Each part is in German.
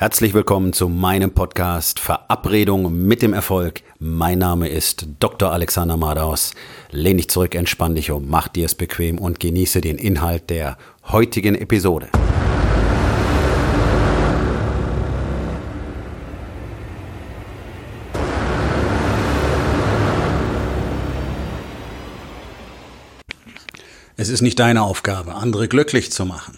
Herzlich willkommen zu meinem Podcast Verabredung mit dem Erfolg. Mein Name ist Dr. Alexander Madaus. Lehn dich zurück, entspann dich um, mach dir es bequem und genieße den Inhalt der heutigen Episode. Es ist nicht deine Aufgabe, andere glücklich zu machen.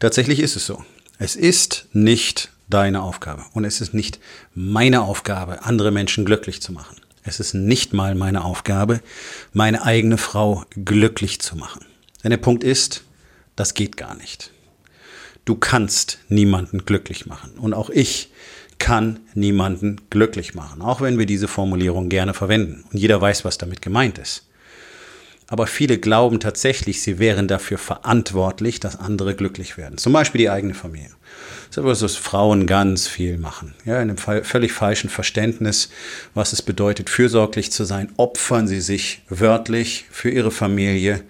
Tatsächlich ist es so. Es ist nicht deine Aufgabe und es ist nicht meine Aufgabe, andere Menschen glücklich zu machen. Es ist nicht mal meine Aufgabe, meine eigene Frau glücklich zu machen. Denn der Punkt ist, das geht gar nicht. Du kannst niemanden glücklich machen. Und auch ich kann niemanden glücklich machen, auch wenn wir diese Formulierung gerne verwenden. Und jeder weiß, was damit gemeint ist aber viele glauben tatsächlich, sie wären dafür verantwortlich, dass andere glücklich werden. Zum Beispiel die eigene Familie. Das ist etwas, was Frauen ganz viel machen. Ja, in einem völlig falschen Verständnis, was es bedeutet, fürsorglich zu sein, opfern sie sich wörtlich für ihre Familie,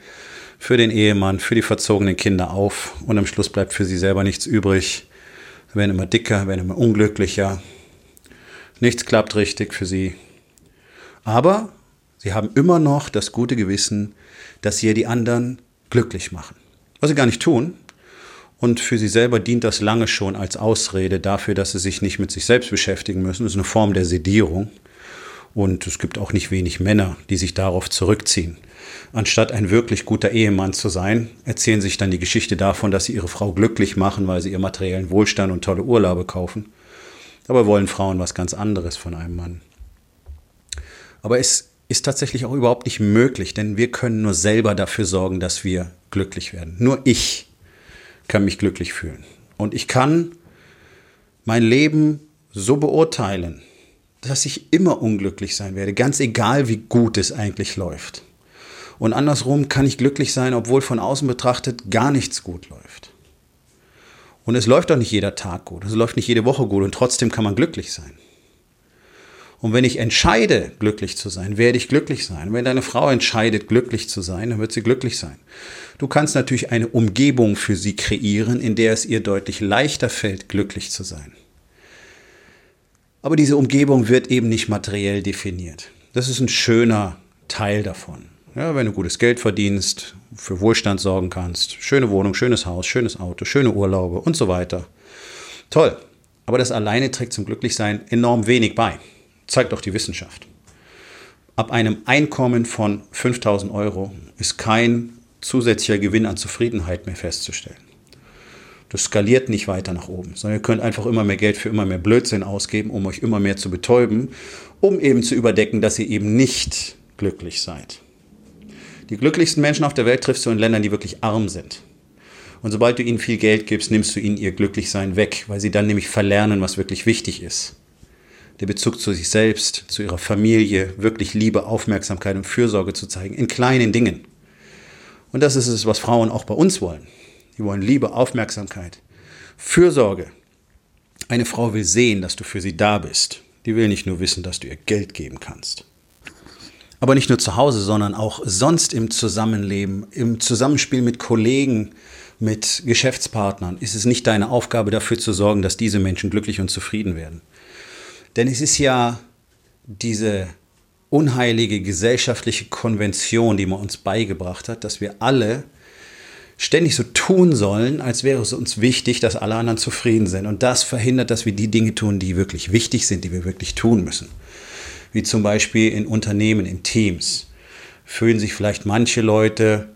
für den Ehemann, für die verzogenen Kinder auf und am Schluss bleibt für sie selber nichts übrig. Sie werden immer dicker, werden immer unglücklicher. Nichts klappt richtig für sie. Aber Sie haben immer noch das gute Gewissen, dass sie die anderen glücklich machen. Was sie gar nicht tun. Und für sie selber dient das lange schon als Ausrede dafür, dass sie sich nicht mit sich selbst beschäftigen müssen. Das ist eine Form der Sedierung. Und es gibt auch nicht wenig Männer, die sich darauf zurückziehen. Anstatt ein wirklich guter Ehemann zu sein, erzählen sich dann die Geschichte davon, dass sie ihre Frau glücklich machen, weil sie ihr materiellen Wohlstand und tolle Urlaube kaufen. Dabei wollen Frauen was ganz anderes von einem Mann. Aber es ist tatsächlich auch überhaupt nicht möglich, denn wir können nur selber dafür sorgen, dass wir glücklich werden. Nur ich kann mich glücklich fühlen. Und ich kann mein Leben so beurteilen, dass ich immer unglücklich sein werde, ganz egal wie gut es eigentlich läuft. Und andersrum kann ich glücklich sein, obwohl von außen betrachtet gar nichts gut läuft. Und es läuft doch nicht jeder Tag gut, es läuft nicht jede Woche gut und trotzdem kann man glücklich sein. Und wenn ich entscheide, glücklich zu sein, werde ich glücklich sein. Wenn deine Frau entscheidet, glücklich zu sein, dann wird sie glücklich sein. Du kannst natürlich eine Umgebung für sie kreieren, in der es ihr deutlich leichter fällt, glücklich zu sein. Aber diese Umgebung wird eben nicht materiell definiert. Das ist ein schöner Teil davon. Ja, wenn du gutes Geld verdienst, für Wohlstand sorgen kannst, schöne Wohnung, schönes Haus, schönes Auto, schöne Urlaube und so weiter. Toll. Aber das alleine trägt zum Glücklichsein enorm wenig bei zeigt auch die Wissenschaft. Ab einem Einkommen von 5000 Euro ist kein zusätzlicher Gewinn an Zufriedenheit mehr festzustellen. Das skaliert nicht weiter nach oben, sondern ihr könnt einfach immer mehr Geld für immer mehr Blödsinn ausgeben, um euch immer mehr zu betäuben, um eben zu überdecken, dass ihr eben nicht glücklich seid. Die glücklichsten Menschen auf der Welt triffst du in Ländern, die wirklich arm sind. Und sobald du ihnen viel Geld gibst, nimmst du ihnen ihr Glücklichsein weg, weil sie dann nämlich verlernen, was wirklich wichtig ist der Bezug zu sich selbst, zu ihrer Familie, wirklich Liebe, Aufmerksamkeit und Fürsorge zu zeigen, in kleinen Dingen. Und das ist es, was Frauen auch bei uns wollen. Die wollen Liebe, Aufmerksamkeit, Fürsorge. Eine Frau will sehen, dass du für sie da bist. Die will nicht nur wissen, dass du ihr Geld geben kannst. Aber nicht nur zu Hause, sondern auch sonst im Zusammenleben, im Zusammenspiel mit Kollegen, mit Geschäftspartnern ist es nicht deine Aufgabe dafür zu sorgen, dass diese Menschen glücklich und zufrieden werden. Denn es ist ja diese unheilige gesellschaftliche Konvention, die man uns beigebracht hat, dass wir alle ständig so tun sollen, als wäre es uns wichtig, dass alle anderen zufrieden sind. Und das verhindert, dass wir die Dinge tun, die wirklich wichtig sind, die wir wirklich tun müssen. Wie zum Beispiel in Unternehmen, in Teams. Fühlen sich vielleicht manche Leute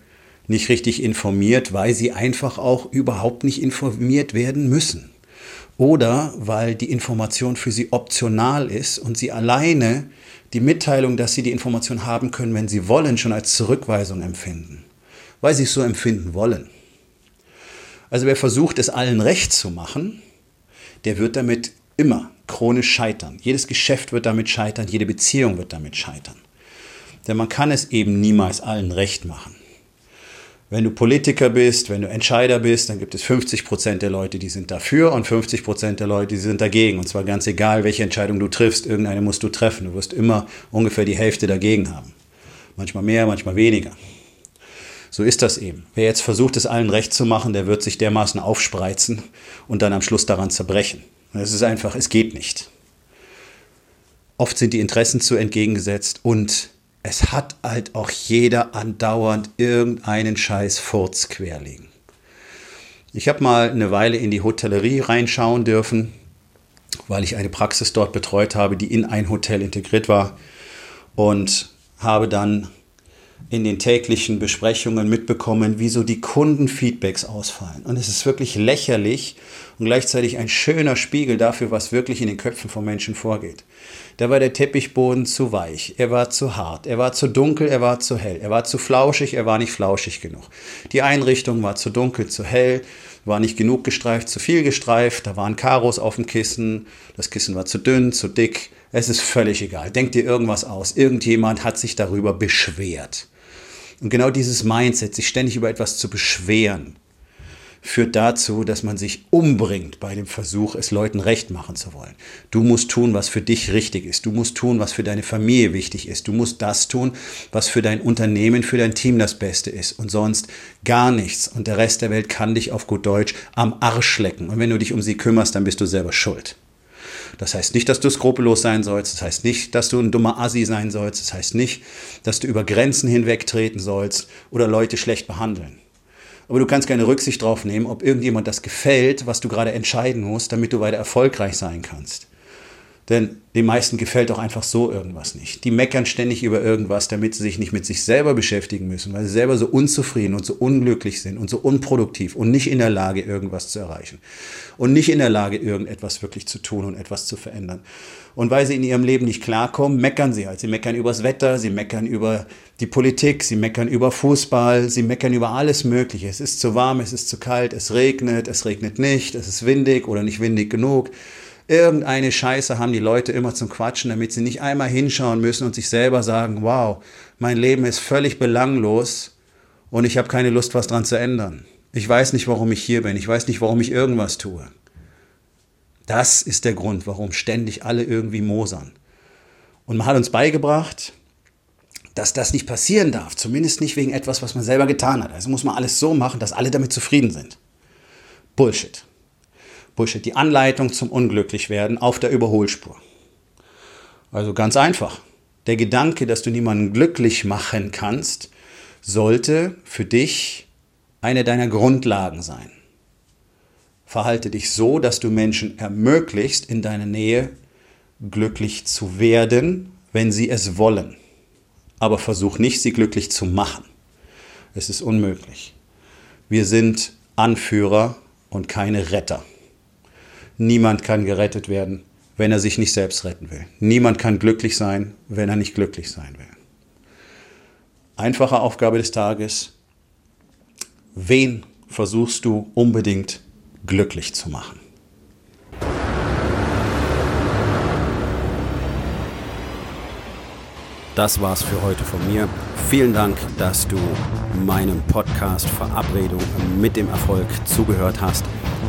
nicht richtig informiert, weil sie einfach auch überhaupt nicht informiert werden müssen oder weil die Information für sie optional ist und sie alleine die Mitteilung, dass sie die Information haben können, wenn sie wollen, schon als Zurückweisung empfinden, weil sie es so empfinden wollen. Also wer versucht, es allen recht zu machen, der wird damit immer chronisch scheitern. Jedes Geschäft wird damit scheitern, jede Beziehung wird damit scheitern. Denn man kann es eben niemals allen recht machen. Wenn du Politiker bist, wenn du Entscheider bist, dann gibt es 50 Prozent der Leute, die sind dafür und 50 Prozent der Leute, die sind dagegen. Und zwar ganz egal, welche Entscheidung du triffst, irgendeine musst du treffen. Du wirst immer ungefähr die Hälfte dagegen haben. Manchmal mehr, manchmal weniger. So ist das eben. Wer jetzt versucht, es allen recht zu machen, der wird sich dermaßen aufspreizen und dann am Schluss daran zerbrechen. es ist einfach, es geht nicht. Oft sind die Interessen zu entgegengesetzt und es hat halt auch jeder andauernd irgendeinen scheiß Furz querlegen. Ich habe mal eine Weile in die Hotellerie reinschauen dürfen, weil ich eine Praxis dort betreut habe, die in ein Hotel integriert war und habe dann in den täglichen Besprechungen mitbekommen, wie so die Kundenfeedbacks ausfallen. Und es ist wirklich lächerlich und gleichzeitig ein schöner Spiegel dafür, was wirklich in den Köpfen von Menschen vorgeht. Da war der Teppichboden zu weich, er war zu hart, er war zu dunkel, er war zu hell, er war zu flauschig, er war nicht flauschig genug. Die Einrichtung war zu dunkel, zu hell, war nicht genug gestreift, zu viel gestreift, da waren Karos auf dem Kissen, das Kissen war zu dünn, zu dick. Es ist völlig egal. Denk dir irgendwas aus. Irgendjemand hat sich darüber beschwert. Und genau dieses Mindset, sich ständig über etwas zu beschweren, führt dazu, dass man sich umbringt bei dem Versuch, es Leuten recht machen zu wollen. Du musst tun, was für dich richtig ist. Du musst tun, was für deine Familie wichtig ist. Du musst das tun, was für dein Unternehmen, für dein Team das Beste ist und sonst gar nichts. Und der Rest der Welt kann dich auf gut Deutsch am Arsch lecken. Und wenn du dich um sie kümmerst, dann bist du selber schuld. Das heißt nicht, dass du skrupellos sein sollst. Das heißt nicht, dass du ein dummer Assi sein sollst. Das heißt nicht, dass du über Grenzen hinwegtreten sollst oder Leute schlecht behandeln aber du kannst keine Rücksicht drauf nehmen, ob irgendjemand das gefällt, was du gerade entscheiden musst, damit du weiter erfolgreich sein kannst. Denn den meisten gefällt auch einfach so irgendwas nicht. Die meckern ständig über irgendwas, damit sie sich nicht mit sich selber beschäftigen müssen, weil sie selber so unzufrieden und so unglücklich sind und so unproduktiv und nicht in der Lage, irgendwas zu erreichen. Und nicht in der Lage, irgendetwas wirklich zu tun und etwas zu verändern. Und weil sie in ihrem Leben nicht klarkommen, meckern sie halt. Sie meckern übers Wetter, sie meckern über die Politik, sie meckern über Fußball, sie meckern über alles Mögliche. Es ist zu warm, es ist zu kalt, es regnet, es regnet nicht, es ist windig oder nicht windig genug. Irgendeine Scheiße haben die Leute immer zum Quatschen, damit sie nicht einmal hinschauen müssen und sich selber sagen, wow, mein Leben ist völlig belanglos und ich habe keine Lust, was dran zu ändern. Ich weiß nicht, warum ich hier bin. Ich weiß nicht, warum ich irgendwas tue. Das ist der Grund, warum ständig alle irgendwie mosern. Und man hat uns beigebracht, dass das nicht passieren darf. Zumindest nicht wegen etwas, was man selber getan hat. Also muss man alles so machen, dass alle damit zufrieden sind. Bullshit. Bullshit, die Anleitung zum Unglücklichwerden auf der Überholspur. Also ganz einfach. Der Gedanke, dass du niemanden glücklich machen kannst, sollte für dich eine deiner Grundlagen sein. Verhalte dich so, dass du Menschen ermöglicht, in deiner Nähe glücklich zu werden, wenn sie es wollen. Aber versuch nicht, sie glücklich zu machen. Es ist unmöglich. Wir sind Anführer und keine Retter. Niemand kann gerettet werden, wenn er sich nicht selbst retten will. Niemand kann glücklich sein, wenn er nicht glücklich sein will. Einfache Aufgabe des Tages. Wen versuchst du unbedingt glücklich zu machen? Das war's für heute von mir. Vielen Dank, dass du meinem Podcast Verabredung mit dem Erfolg zugehört hast.